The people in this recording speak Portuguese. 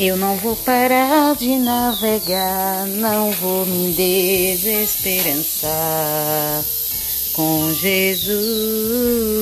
Eu não vou parar de navegar, não vou me desesperançar com Jesus.